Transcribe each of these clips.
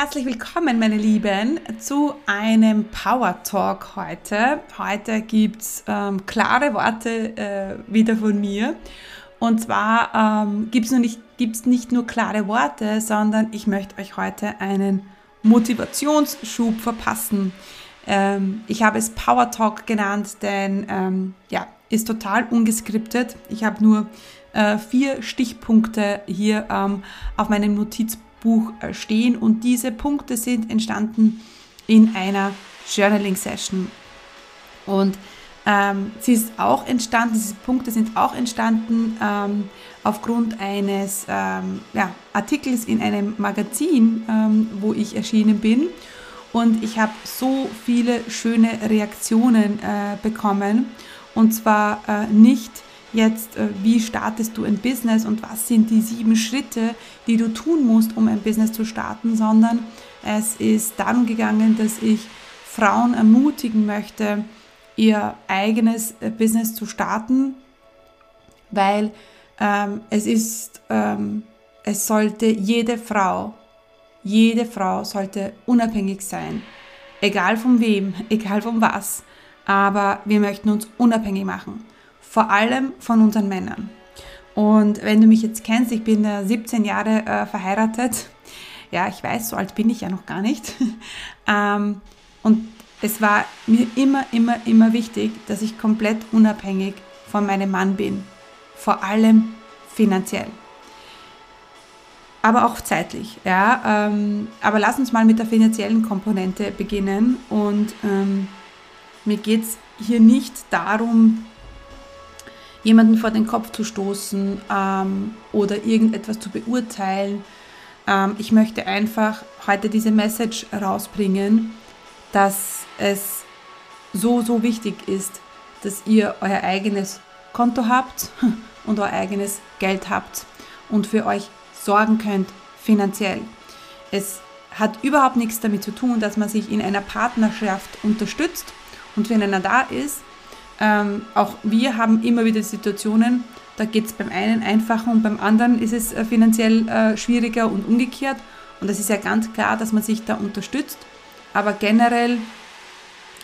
Herzlich willkommen, meine Lieben, zu einem Power Talk heute. Heute gibt es ähm, klare Worte äh, wieder von mir. Und zwar ähm, gibt es nicht, nicht nur klare Worte, sondern ich möchte euch heute einen Motivationsschub verpassen. Ähm, ich habe es Power Talk genannt, denn ähm, ja, ist total ungeskriptet. Ich habe nur äh, vier Stichpunkte hier ähm, auf meinem Notizbuch Buch äh, stehen und diese Punkte sind entstanden in einer Journaling-Session. Und ähm, sie ist auch entstanden, diese Punkte sind auch entstanden ähm, aufgrund eines ähm, ja, Artikels in einem Magazin, ähm, wo ich erschienen bin. Und ich habe so viele schöne Reaktionen äh, bekommen. Und zwar äh, nicht jetzt, äh, wie startest du ein Business und was sind die sieben Schritte, die du tun musst, um ein Business zu starten, sondern es ist darum gegangen, dass ich Frauen ermutigen möchte, ihr eigenes äh, Business zu starten, weil ähm, es ist, ähm, es sollte jede Frau, jede Frau sollte unabhängig sein, egal von wem, egal von was, aber wir möchten uns unabhängig machen vor allem von unseren Männern. Und wenn du mich jetzt kennst, ich bin 17 Jahre äh, verheiratet. Ja, ich weiß, so alt bin ich ja noch gar nicht. ähm, und es war mir immer, immer, immer wichtig, dass ich komplett unabhängig von meinem Mann bin. Vor allem finanziell. Aber auch zeitlich. Ja? Ähm, aber lass uns mal mit der finanziellen Komponente beginnen. Und ähm, mir geht es hier nicht darum, jemanden vor den Kopf zu stoßen ähm, oder irgendetwas zu beurteilen. Ähm, ich möchte einfach heute diese Message rausbringen, dass es so, so wichtig ist, dass ihr euer eigenes Konto habt und euer eigenes Geld habt und für euch sorgen könnt finanziell. Es hat überhaupt nichts damit zu tun, dass man sich in einer Partnerschaft unterstützt und füreinander da ist, ähm, auch wir haben immer wieder Situationen, da geht es beim einen einfacher und beim anderen ist es äh, finanziell äh, schwieriger und umgekehrt. Und es ist ja ganz klar, dass man sich da unterstützt. Aber generell,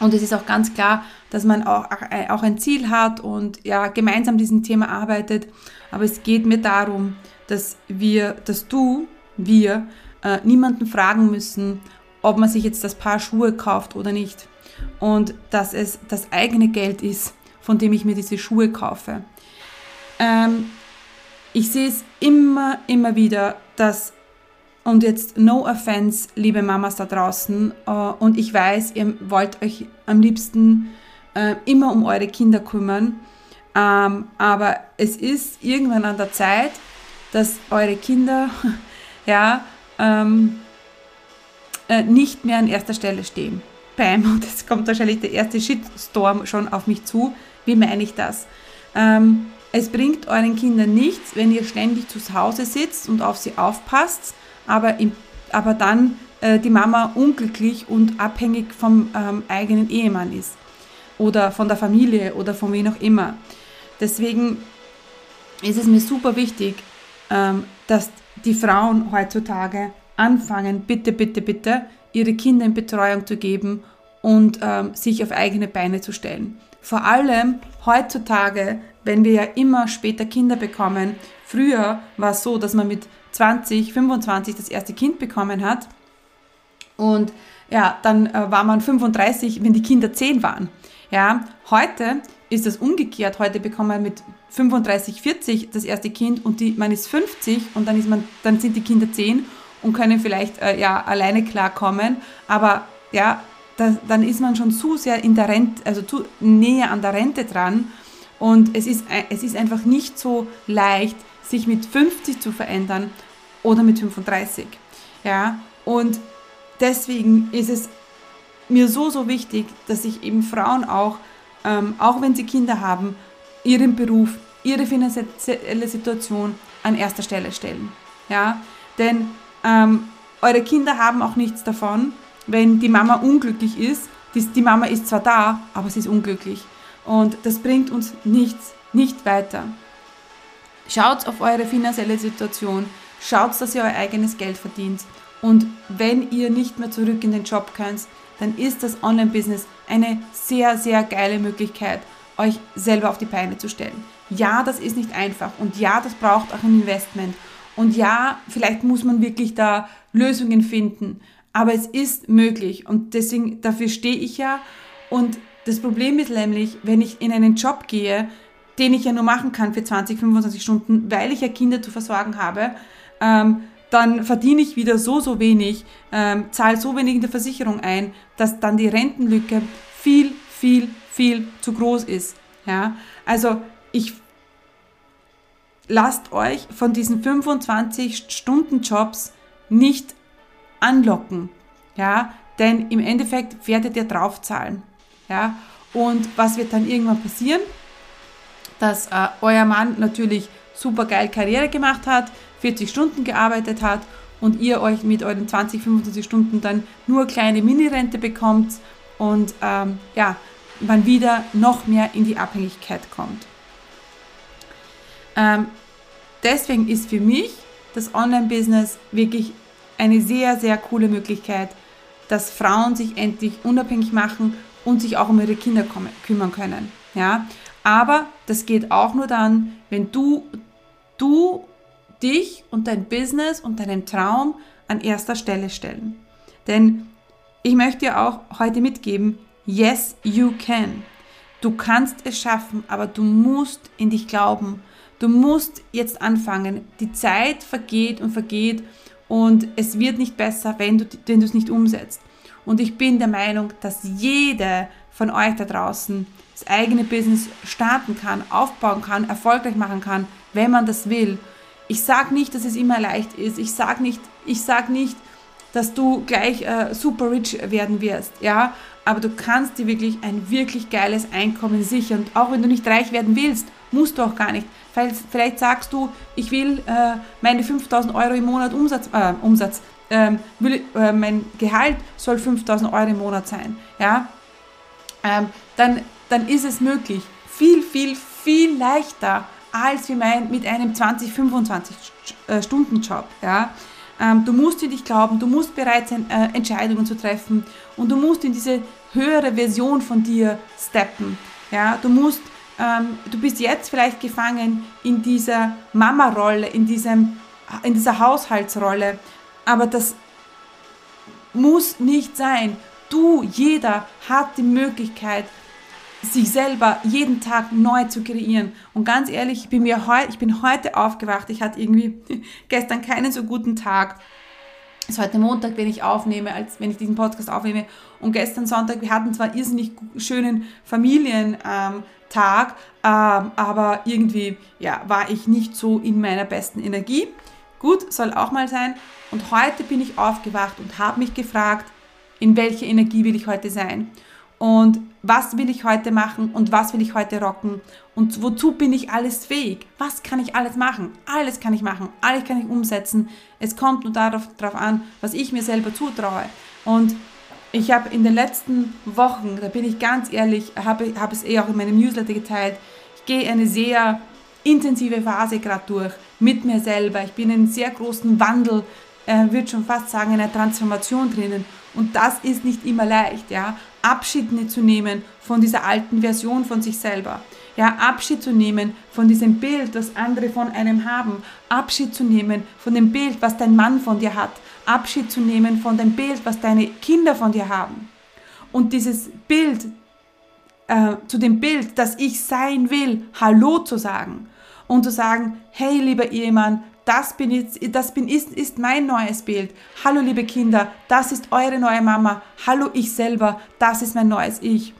und es ist auch ganz klar, dass man auch, äh, auch ein Ziel hat und ja, gemeinsam diesem Thema arbeitet. Aber es geht mir darum, dass wir, dass du, wir, äh, niemanden fragen müssen, ob man sich jetzt das Paar Schuhe kauft oder nicht und dass es das eigene Geld ist, von dem ich mir diese Schuhe kaufe. Ähm, ich sehe es immer, immer wieder, dass, und jetzt no offense, liebe Mamas da draußen, äh, und ich weiß, ihr wollt euch am liebsten äh, immer um eure Kinder kümmern, ähm, aber es ist irgendwann an der Zeit, dass eure Kinder, ja, ähm, äh, nicht mehr an erster Stelle stehen. Bam, und es kommt wahrscheinlich der erste Shitstorm schon auf mich zu. Wie meine ich das? Ähm, es bringt euren Kindern nichts, wenn ihr ständig zu Hause sitzt und auf sie aufpasst, aber, im, aber dann äh, die Mama unglücklich und abhängig vom ähm, eigenen Ehemann ist oder von der Familie oder von wem auch immer. Deswegen ist es mir super wichtig, ähm, dass die Frauen heutzutage anfangen, bitte, bitte, bitte, ihre Kinder in Betreuung zu geben und ähm, sich auf eigene Beine zu stellen. Vor allem heutzutage, wenn wir ja immer später Kinder bekommen. Früher war es so, dass man mit 20, 25 das erste Kind bekommen hat und ja, dann äh, war man 35, wenn die Kinder 10 waren. Ja, heute ist das umgekehrt. Heute bekommt man mit 35, 40 das erste Kind und die, man ist 50 und dann, ist man, dann sind die Kinder 10 und können vielleicht äh, ja, alleine klarkommen. Aber ja, das, dann ist man schon zu sehr in der Rente, also zu näher an der Rente dran. Und es ist, es ist einfach nicht so leicht, sich mit 50 zu verändern oder mit 35. Ja, und deswegen ist es mir so, so wichtig, dass sich eben Frauen auch, ähm, auch wenn sie Kinder haben, ihren Beruf, ihre finanzielle Situation an erster Stelle stellen. Ja, denn ähm, eure Kinder haben auch nichts davon, wenn die Mama unglücklich ist. Die, Mama ist zwar da, aber sie ist unglücklich. Und das bringt uns nichts, nicht weiter. Schaut auf eure finanzielle Situation, schaut, dass ihr euer eigenes Geld verdient Und wenn ihr nicht mehr zurück in den Job könnt, dann ist das Online-Business eine sehr, sehr geile Möglichkeit, euch selber auf die Beine zu stellen. Ja, das ist nicht einfach und ja, das braucht auch ein Investment. Und ja, vielleicht muss man wirklich da Lösungen finden, aber es ist möglich und deswegen, dafür stehe ich ja. Und das Problem ist nämlich, wenn ich in einen Job gehe, den ich ja nur machen kann für 20, 25 Stunden, weil ich ja Kinder zu versorgen habe, ähm, dann verdiene ich wieder so, so wenig, ähm, zahle so wenig in der Versicherung ein, dass dann die Rentenlücke viel, viel, viel zu groß ist. Ja, also ich lasst euch von diesen 25 Stunden Jobs nicht anlocken, ja, denn im Endeffekt werdet ihr draufzahlen, ja, und was wird dann irgendwann passieren? Dass äh, euer Mann natürlich super geil Karriere gemacht hat, 40 Stunden gearbeitet hat und ihr euch mit euren 20, 25 Stunden dann nur kleine Minirente bekommt und ähm, ja, man wieder noch mehr in die Abhängigkeit kommt. Ähm, deswegen ist für mich das Online-Business wirklich eine sehr, sehr coole Möglichkeit, dass Frauen sich endlich unabhängig machen und sich auch um ihre Kinder kümmern können. Ja? Aber das geht auch nur dann, wenn du, du dich und dein Business und deinen Traum an erster Stelle stellen. Denn ich möchte dir auch heute mitgeben, yes, you can. Du kannst es schaffen, aber du musst in dich glauben. Du musst jetzt anfangen. Die Zeit vergeht und vergeht und es wird nicht besser, wenn du, wenn es nicht umsetzt. Und ich bin der Meinung, dass jede von euch da draußen das eigene Business starten kann, aufbauen kann, erfolgreich machen kann, wenn man das will. Ich sage nicht, dass es immer leicht ist. Ich sage nicht, ich sag nicht, dass du gleich äh, super rich werden wirst, ja. Aber du kannst dir wirklich ein wirklich geiles Einkommen sichern. Auch wenn du nicht reich werden willst, musst du auch gar nicht. Vielleicht, vielleicht sagst du, ich will äh, meine 5000 Euro im Monat Umsatz, äh, Umsatz ähm, will, äh, mein Gehalt soll 5000 Euro im Monat sein, ja. Ähm, dann, dann ist es möglich. Viel, viel, viel leichter als wie mein, mit einem 20, 25 äh. Ja? Ähm, du musst in dich glauben, du musst bereit sein, äh, Entscheidungen zu treffen und du musst in diese höhere Version von dir steppen. Ja? Du musst ähm, du bist jetzt vielleicht gefangen in dieser Mama-Rolle, in, in dieser Haushaltsrolle, aber das muss nicht sein. Du, jeder hat die Möglichkeit, sich selber jeden Tag neu zu kreieren. Und ganz ehrlich, ich bin, mir heu, ich bin heute aufgewacht. Ich hatte irgendwie gestern keinen so guten Tag. Ist heute Montag, wenn ich aufnehme, als wenn ich diesen Podcast aufnehme. Und gestern Sonntag, wir hatten zwar irrsinnig schönen Familientag, ähm, ähm, aber irgendwie ja, war ich nicht so in meiner besten Energie. Gut, soll auch mal sein. Und heute bin ich aufgewacht und habe mich gefragt, in welcher Energie will ich heute sein? Und was will ich heute machen und was will ich heute rocken und wozu bin ich alles fähig? Was kann ich alles machen? Alles kann ich machen, alles kann ich umsetzen. Es kommt nur darauf, darauf an, was ich mir selber zutraue. Und ich habe in den letzten Wochen, da bin ich ganz ehrlich, habe hab es eh auch in meinem Newsletter geteilt, ich gehe eine sehr intensive Phase gerade durch mit mir selber. Ich bin in einem sehr großen Wandel, äh, würde schon fast sagen, in einer Transformation drinnen. Und das ist nicht immer leicht, ja. Abschied zu nehmen von dieser alten Version von sich selber. Ja, Abschied zu nehmen von diesem Bild, das andere von einem haben. Abschied zu nehmen von dem Bild, was dein Mann von dir hat. Abschied zu nehmen von dem Bild, was deine Kinder von dir haben. Und dieses Bild, äh, zu dem Bild, das ich sein will, Hallo zu sagen. Und zu sagen, hey lieber Ehemann, das bin, das bin ist, ist mein neues Bild. Hallo liebe Kinder, das ist eure neue Mama. Hallo ich selber, das ist mein neues Ich.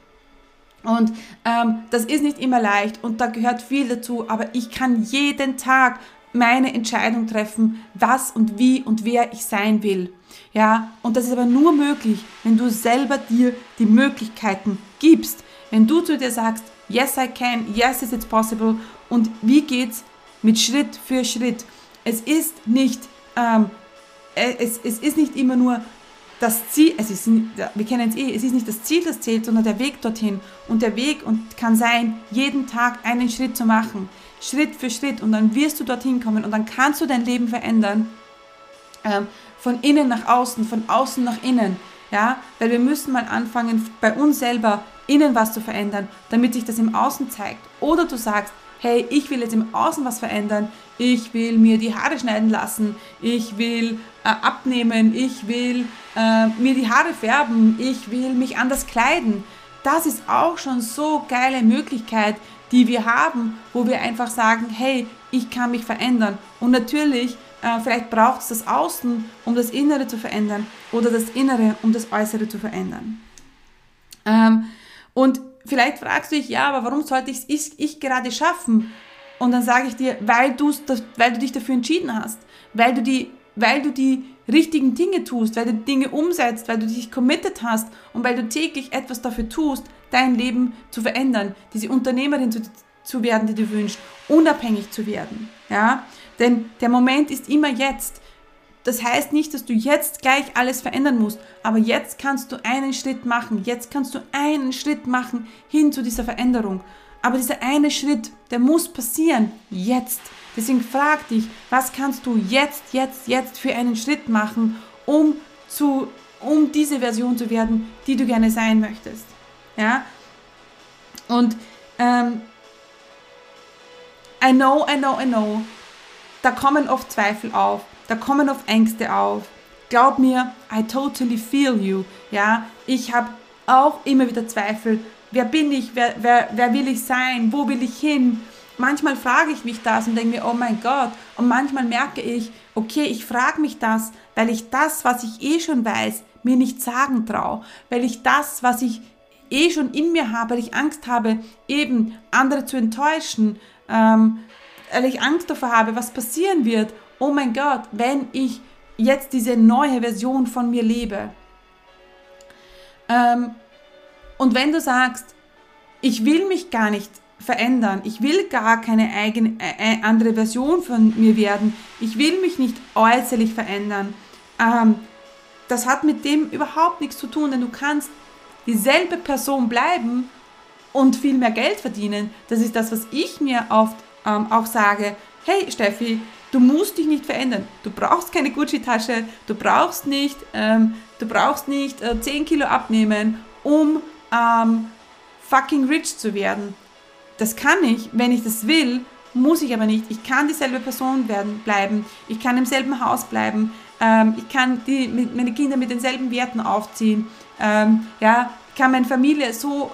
Und ähm, das ist nicht immer leicht und da gehört viel dazu, aber ich kann jeden Tag meine Entscheidung treffen, was und wie und wer ich sein will. Ja, und das ist aber nur möglich, wenn du selber dir die Möglichkeiten gibst. Wenn du zu dir sagst, yes I can, yes is it possible und wie geht's mit Schritt für Schritt. Es ist nicht, ähm, äh, es, es ist nicht immer nur das Ziel, es ist, wir kennen es eh, es ist nicht das Ziel, das zählt, sondern der Weg dorthin. Und der Weg und kann sein, jeden Tag einen Schritt zu machen, Schritt für Schritt. Und dann wirst du dorthin kommen und dann kannst du dein Leben verändern. Ähm, von innen nach außen, von außen nach innen. Ja, weil wir müssen mal anfangen, bei uns selber innen was zu verändern, damit sich das im Außen zeigt. Oder du sagst, hey, ich will jetzt im Außen was verändern, ich will mir die Haare schneiden lassen, ich will äh, abnehmen, ich will äh, mir die Haare färben, ich will mich anders kleiden. Das ist auch schon so geile Möglichkeit, die wir haben, wo wir einfach sagen, hey, ich kann mich verändern. Und natürlich, äh, vielleicht braucht es das Außen, um das Innere zu verändern oder das Innere, um das Äußere zu verändern. Ähm, und vielleicht fragst du dich, ja, aber warum sollte ich es ich gerade schaffen? Und dann sage ich dir, weil, weil du dich dafür entschieden hast, weil du, die, weil du die richtigen Dinge tust, weil du Dinge umsetzt, weil du dich committed hast und weil du täglich etwas dafür tust, dein Leben zu verändern, diese Unternehmerin zu, zu werden, die du wünschst, unabhängig zu werden. Ja? Denn der Moment ist immer jetzt. Das heißt nicht, dass du jetzt gleich alles verändern musst, aber jetzt kannst du einen Schritt machen. Jetzt kannst du einen Schritt machen hin zu dieser Veränderung. Aber dieser eine Schritt, der muss passieren. Jetzt. Deswegen frag dich, was kannst du jetzt, jetzt, jetzt für einen Schritt machen, um zu, um diese Version zu werden, die du gerne sein möchtest. Ja? Und ähm, I know, I know, I know. Da kommen oft Zweifel auf. Da kommen oft Ängste auf. Glaub mir, I totally feel you. Ja, ich habe auch immer wieder Zweifel. Wer bin ich? Wer, wer, wer will ich sein? Wo will ich hin? Manchmal frage ich mich das und denke mir, oh mein Gott. Und manchmal merke ich, okay, ich frage mich das, weil ich das, was ich eh schon weiß, mir nicht sagen traue. Weil ich das, was ich eh schon in mir habe, weil ich Angst habe, eben andere zu enttäuschen, ähm, weil ich Angst davor habe, was passieren wird. Oh mein Gott, wenn ich jetzt diese neue Version von mir lebe. Ähm, und wenn du sagst, ich will mich gar nicht verändern, ich will gar keine eigene, äh, äh andere Version von mir werden, ich will mich nicht äußerlich verändern, ähm, das hat mit dem überhaupt nichts zu tun, denn du kannst dieselbe Person bleiben und viel mehr Geld verdienen. Das ist das, was ich mir oft ähm, auch sage. Hey Steffi, du musst dich nicht verändern. Du brauchst keine Gucci-Tasche, du brauchst nicht, ähm, du brauchst nicht äh, 10 Kilo abnehmen, um ähm, fucking rich zu werden. Das kann ich, wenn ich das will, muss ich aber nicht. Ich kann dieselbe Person werden, bleiben. Ich kann im selben Haus bleiben. Ähm, ich kann die, mit, meine Kinder mit denselben Werten aufziehen. Ähm, ja, kann meine Familie so,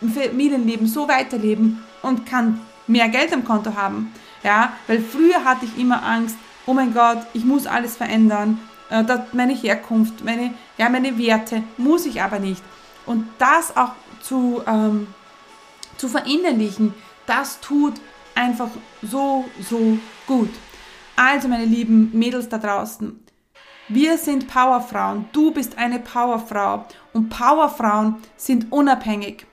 Familienleben so weiterleben und kann mehr Geld am Konto haben. Ja, weil früher hatte ich immer Angst, oh mein Gott, ich muss alles verändern. Äh, meine Herkunft, meine, ja, meine Werte muss ich aber nicht. Und das auch zu, ähm, zu verinnerlichen, das tut einfach so, so gut. Also meine lieben Mädels da draußen, wir sind Powerfrauen. Du bist eine Powerfrau. Und Powerfrauen sind unabhängig.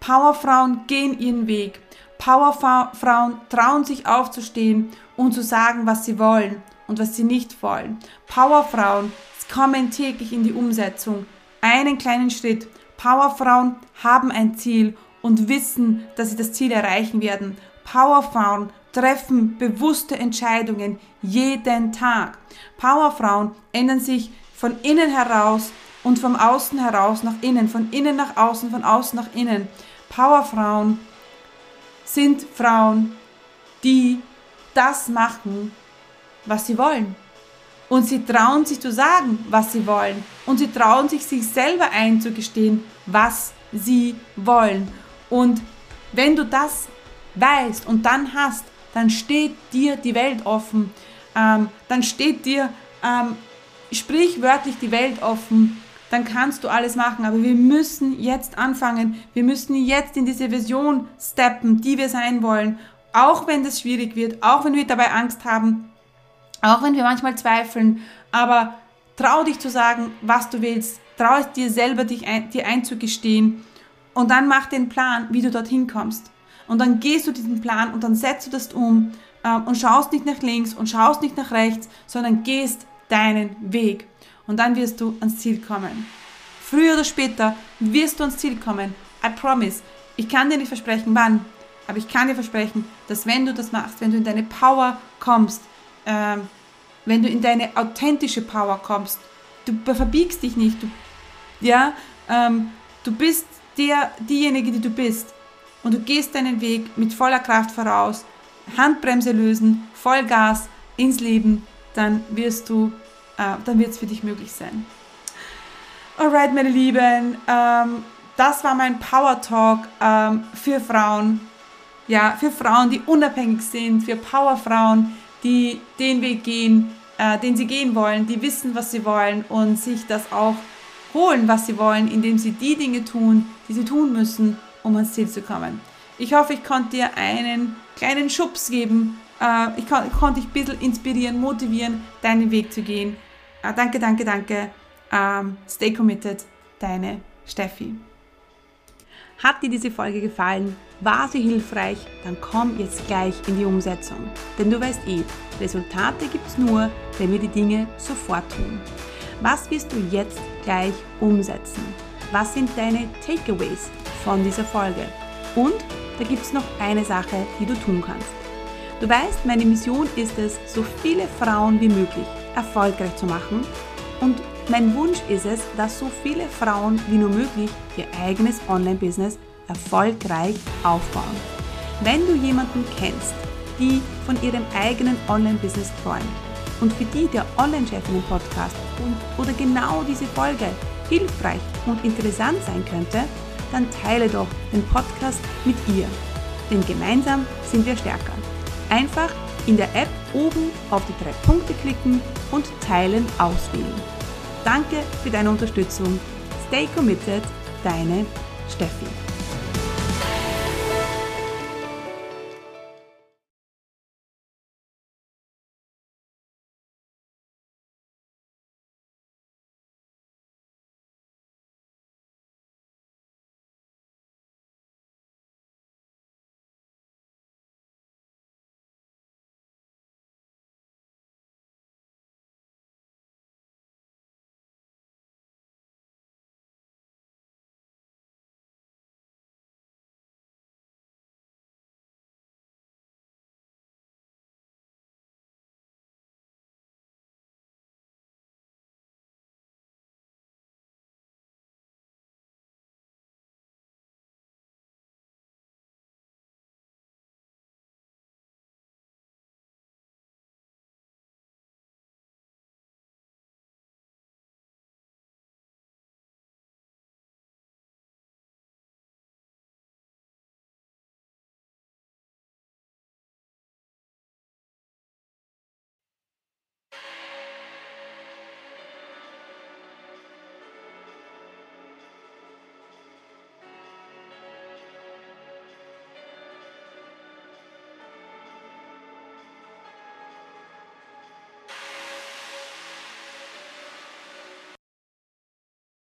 Powerfrauen gehen ihren Weg. Powerfrauen trauen sich aufzustehen und zu sagen, was sie wollen und was sie nicht wollen. Powerfrauen kommen täglich in die Umsetzung. Einen kleinen Schritt. Powerfrauen haben ein Ziel und wissen, dass sie das Ziel erreichen werden. Powerfrauen treffen bewusste Entscheidungen jeden Tag. Powerfrauen ändern sich von innen heraus und vom Außen heraus nach innen, von innen nach außen, von außen nach innen. Powerfrauen sind Frauen, die das machen, was sie wollen. Und sie trauen sich zu sagen, was sie wollen. Und sie trauen sich, sich selber einzugestehen, was sie wollen. Und wenn du das weißt und dann hast, dann steht dir die Welt offen. Ähm, dann steht dir ähm, sprichwörtlich die Welt offen. Dann kannst du alles machen. Aber wir müssen jetzt anfangen. Wir müssen jetzt in diese Version steppen, die wir sein wollen. Auch wenn das schwierig wird, auch wenn wir dabei Angst haben, auch wenn wir manchmal zweifeln. Aber trau dich zu sagen, was du willst. Trau es dir selber, dich ein, dir einzugestehen. Und dann mach den Plan, wie du dorthin kommst. Und dann gehst du diesen Plan und dann setzt du das um ähm, und schaust nicht nach links und schaust nicht nach rechts, sondern gehst deinen Weg. Und dann wirst du ans Ziel kommen. Früher oder später wirst du ans Ziel kommen. I promise. Ich kann dir nicht versprechen, wann, aber ich kann dir versprechen, dass wenn du das machst, wenn du in deine Power kommst, ähm, wenn du in deine authentische Power kommst, du verbiegst dich nicht, du, ja, ähm, du bist der, diejenige, die du bist und du gehst deinen Weg mit voller Kraft voraus, Handbremse lösen, Vollgas ins Leben, dann wirst du, äh, dann wird es für dich möglich sein. Alright, meine Lieben, ähm, das war mein Power Talk ähm, für Frauen. Ja, für Frauen, die unabhängig sind, für Powerfrauen, die den Weg gehen, äh, den sie gehen wollen, die wissen, was sie wollen und sich das auch holen, was sie wollen, indem sie die Dinge tun, die sie tun müssen, um ans Ziel zu kommen. Ich hoffe, ich konnte dir einen kleinen Schubs geben. Äh, ich, kon konnte dich ein bisschen inspirieren, motivieren, deinen Weg zu gehen. Äh, danke, danke, danke. Ähm, stay committed, deine Steffi. Hat dir diese Folge gefallen? War sie hilfreich? Dann komm jetzt gleich in die Umsetzung. Denn du weißt eh, Resultate gibt es nur, wenn wir die Dinge sofort tun. Was wirst du jetzt gleich umsetzen? Was sind deine Takeaways von dieser Folge? Und da gibt es noch eine Sache, die du tun kannst. Du weißt, meine Mission ist es, so viele Frauen wie möglich erfolgreich zu machen und mein Wunsch ist es, dass so viele Frauen wie nur möglich ihr eigenes Online-Business erfolgreich aufbauen. Wenn du jemanden kennst, die von ihrem eigenen Online-Business träumt und für die der Online-Chefinnen-Podcast oder genau diese Folge hilfreich und interessant sein könnte, dann teile doch den Podcast mit ihr. Denn gemeinsam sind wir stärker. Einfach in der App oben auf die drei Punkte klicken und Teilen auswählen. Danke für deine Unterstützung. Stay committed, deine Steffi.